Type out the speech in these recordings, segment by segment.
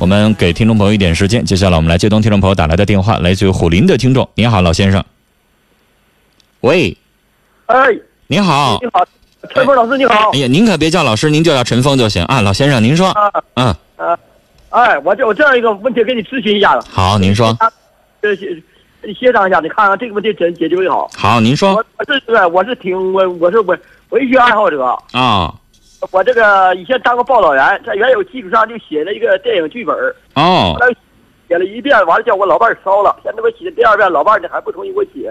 我们给听众朋友一点时间，接下来我们来接通听众朋友打来的电话，来自于虎林的听众。您好，老先生。喂，哎，您好你。好，陈峰老师你好哎。呀，您可别叫老师，您就叫陈峰就行啊。老先生，您说。啊嗯，啊，哎，我这我这样一个问题给你咨询一下子。好，您说。这协协商一下，你看看这个问题怎解决为好。好，您说我。我是对，我是挺我我是文文学爱好者。啊、我这个以前当过报道员，在原有基础上就写了一个电影剧本，哦后，来写了一遍，完了叫我老伴儿烧了。现在我写第二遍，老伴儿呢还不同意我写。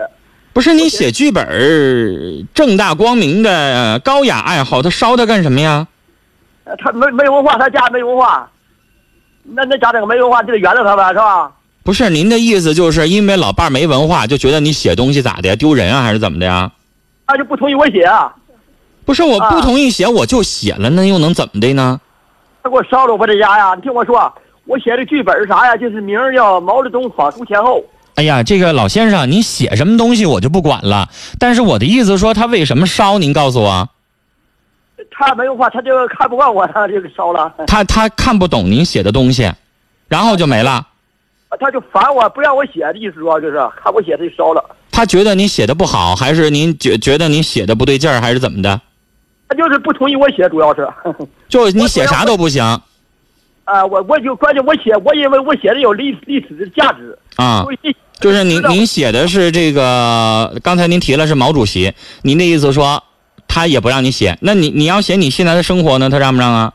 不是你写剧本儿正大光明的呃高雅爱好，他烧他干什么呀？呃他没没文化，他家没文化。那那家长没文化，就得原谅他呗，是吧？不是您的意思，就是因为老伴儿没文化，就觉得你写东西咋的呀？丢人啊，还是怎么的呀？他就不同意我写啊。不是，我不啊同意写，我就写了，那又能怎么的呢？他给我烧了我这家呀！你听我说，我写的剧本是啥呀？就是名儿叫《毛泽东访苏前后》。哎呀，这个老先生，你写什么东西我就不管了，但是我的意思说他为什么烧，您告诉我。他没有话，他就看不惯我，他就给烧了。他他看不懂您写的东西，然后就没了。他就烦我，不让我写的意思，说就是看我写他就烧了。他觉得你写的不好，还是您觉觉得你写的不对劲儿，还是怎么的？他就是不同意我写，主要是。就你写啥都不行啊，我我就关键我写，我认为我写的有历历史的价值。啊！就是您您写的是这个，刚才您提了是毛主席，您的意思说他也不让你写，那你你要写你现在的生活呢，他让不让啊？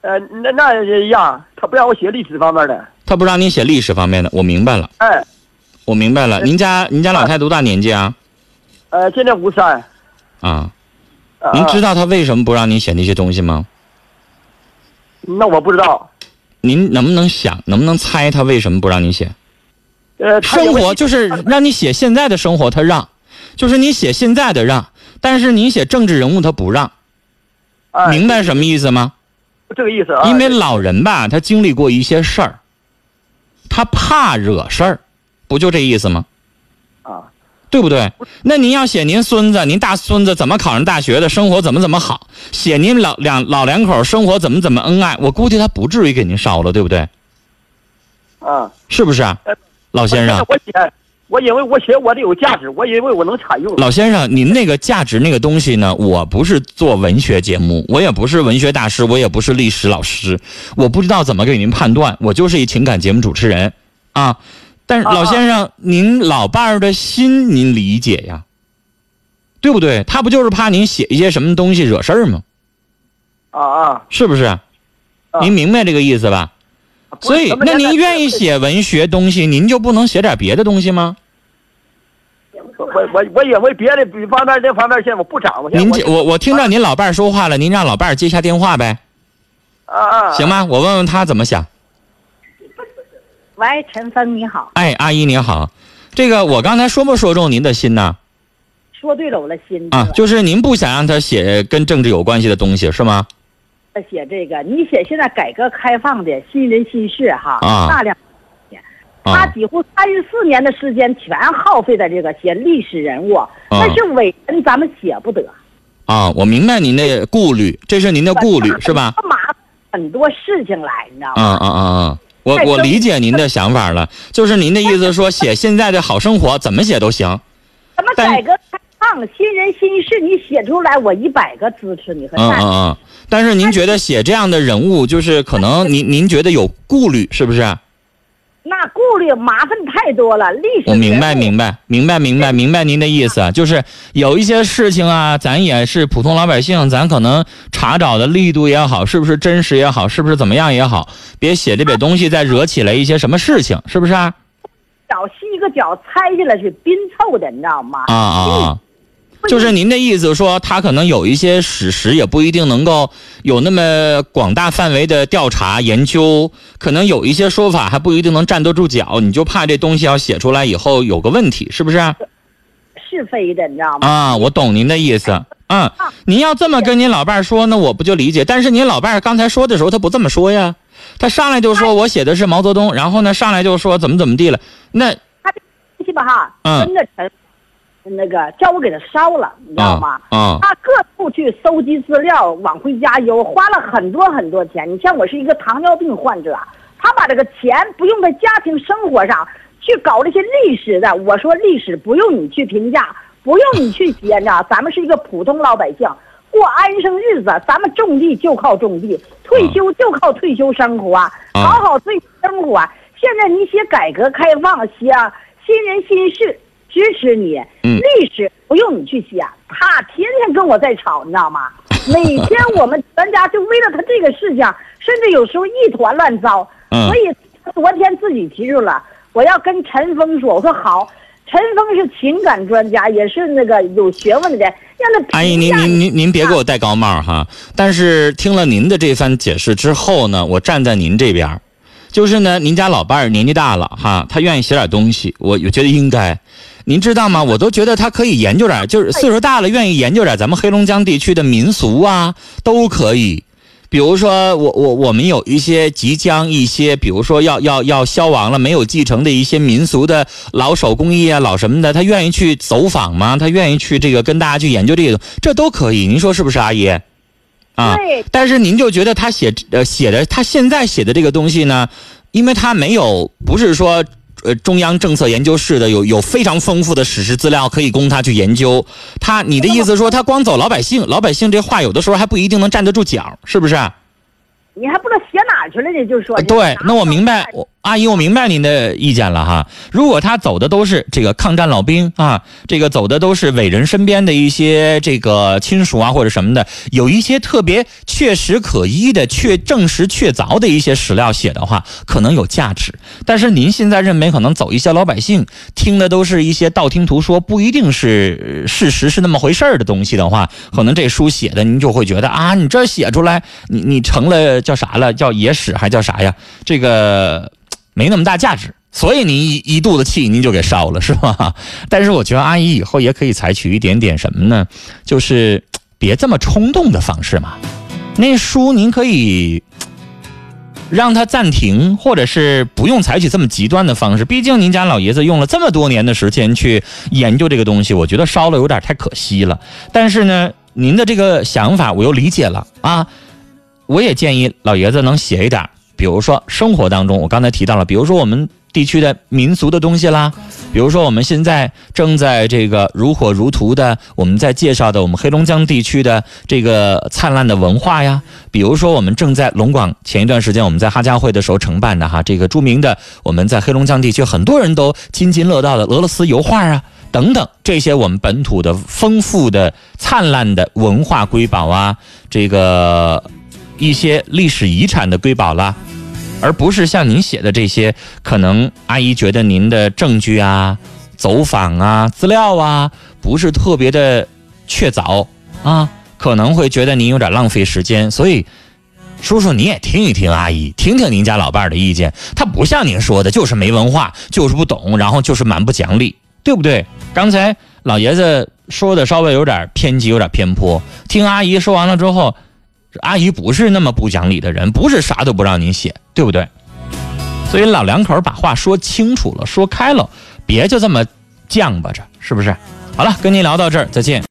呃，那那一样，他不让我写历史方面的。他不让你写历史方面的，我明白了，哎，我明白了。您家您家老太太多大年纪啊？呃，现在五三。啊，啊您知道他为什么不让你写那些东西吗？那我不知道。您能不能想，能不能猜他为什么不让你写？呃，生活就是让你写现在的生活，他让，就是你写现在的让，但是你写政治人物他不让，哎明白什么意思吗？这个意思啊。因为老人吧，他经历过一些事儿，他怕惹事儿，不就这意思吗？啊，对不对？那您要写您孙子，您大孙子怎么考上大学的，生活怎么怎么好，写您老两老两口生活怎么怎么恩爱，我估计他不至于给您烧了，对不对？啊，是不是老先生？我写，我认为我写我的有价值，我认为我能采用。老先生，您那个价值那个东西呢？我不是做文学节目，我也不是文学大师，我也不是历史老师，我不知道怎么给您判断。我就是一情感节目主持人，啊。但是啊老先生，您老伴儿的心您理解呀，对不对？他不就是怕您写一些什么东西惹事儿吗？啊啊，是不是？您明白这个意思吧？所以那您愿意写文学东西，您就不能写点别的东西吗？我我我也为别的比方面这方面现在我不掌握。您这我我听到您老伴儿说话了，您让老伴儿接下电话呗，啊啊，行吗？我问问他怎么想。喂，陈峰你好，哎，阿姨你好，这个我刚才说没说中您的心呢？说对了我的心啊，就是您不想让他写跟政治有关系的东西是吗？写这个，你写现在改革开放的新人新事哈，啊大量，他啊几乎三十四年的时间全耗费在这个写历史人物，啊但是伟人咱们写不得，啊，我明白您的顾虑，这是您的顾虑是吧？麻烦很多事情来，你知道啊吗？啊啊啊！我我理解您的想法了，就是您的意思说写现在的好生活怎么写都行。什么改革开放新人新事，你写出来，我一百个支持你和嗯。嗯嗯。但是您觉得写这样的人物，就是可能您您觉得有顾虑，是不是？那顾虑麻烦太多了，历史我明白，明白，明白，明白，明白您的意思，就是有一些事情啊，咱也是普通老百姓，咱可能查找的力度也好，是不是真实也好，是不是怎么样也好，别写这点东西再惹起来一些什么事情，是不是啊？脚吸一个脚拆下来是拼凑的，你知道吗？啊啊啊！就是您的意思说，他可能有一些史实也不一定能够有那么广大范围的调查研究，可能有一些说法还不一定能站得住脚，你就怕这东西要写出来以后有个问题，是不是啊？是非的，你知道吗？啊，我懂您的意思。嗯，您要这么跟您老伴儿说，那我不就理解？但是您老伴儿刚才说的时候，他不这么说呀，他上来就说我写的是毛泽东，然后呢上来就说怎么怎么地了。那他这东西吧哈，嗯真的陈，那个叫我给他烧了，你知道吗？啊啊他各处去搜集资料，往回家邮，花了很多很多钱。你像我是一个糖尿病患者，他把这个钱不用在家庭生活上去搞这些历史的。我说历史不用你去评价，不用你去写，呢。咱们是一个普通老百姓，过安生日子，咱们种地就靠种地，退休就靠退休生活，好好退休生活。现在你写改革开放，写新人新事，支持你。历史不用你去写，他天天跟我在吵，你知道吗？每天我们全家就为了他这个事情，甚至有时候一团乱糟。嗯。所以昨天自己提出了，我要跟陈峰说，我说好，陈峰是情感专家，也是那个有学问的人，让他。阿姨，您您您您别给我戴高帽哈！但是听了您的这番解释之后呢，我站在您这边。就是呢，您家老伴儿年纪大了哈，他愿意写点东西，我我觉得应该。您知道吗？我都觉得他可以研究点，就是岁数大了愿意研究点咱们黑龙江地区的民俗啊，都可以。比如说，我我我们有一些即将一些，比如说要要要消亡了，没有继承的一些民俗的老手工艺啊，老什么的，他愿意去走访吗？他愿意去这个跟大家去研究这个，这都可以。您说是不是，阿姨？啊，但是您就觉得他写呃写的他现在写的这个东西呢，因为他没有不是说呃中央政策研究室的有有非常丰富的史实资料可以供他去研究，他你的意思说他光走老百姓，老百姓这话有的时候还不一定能站得住脚，是不是？你还不知道写哪去了呢，就说对，那我明白我。阿姨，我明白您的意见了哈。如果他走的都是这个抗战老兵啊，这个走的都是伟人身边的一些这个亲属啊或者什么的，有一些特别确实可依的、确证实确凿的一些史料写的话，可能有价值。但是您现在认为可能走一些老百姓听的都是一些道听途说，不一定是事实是那么回事儿的东西的话，可能这书写的您就会觉得啊，你这写出来，你你成了叫啥了？叫野史还叫啥呀？这个。没那么大价值，所以您一一肚子气，您就给烧了，是吧？但是我觉得阿姨以后也可以采取一点点什么呢？就是别这么冲动的方式嘛。那书您可以让他暂停，或者是不用采取这么极端的方式。毕竟您家老爷子用了这么多年的时间去研究这个东西，我觉得烧了有点太可惜了。但是呢，您的这个想法我又理解了啊。我也建议老爷子能写一点。比如说生活当中，我刚才提到了，比如说我们地区的民俗的东西啦，比如说我们现在正在这个如火如荼的，我们在介绍的我们黑龙江地区的这个灿烂的文化呀，比如说我们正在龙广前一段时间我们在哈家会的时候承办的哈这个著名的我们在黑龙江地区很多人都津津乐道的俄罗斯油画啊等等这些我们本土的丰富的灿烂的文化瑰宝啊，这个一些历史遗产的瑰宝啦。而不是像您写的这些，可能阿姨觉得您的证据啊、走访啊、资料啊，不是特别的确凿啊，可能会觉得您有点浪费时间。所以，叔叔你也听一听阿姨，听听您家老伴儿的意见。他不像您说的，就是没文化，就是不懂，然后就是蛮不讲理，对不对？刚才老爷子说的稍微有点偏激，有点偏颇。听阿姨说完了之后。阿姨不是那么不讲理的人，不是啥都不让您写，对不对？所以老两口把话说清楚了，说开了，别就这么犟吧着，是不是？好了，跟您聊到这儿，再见。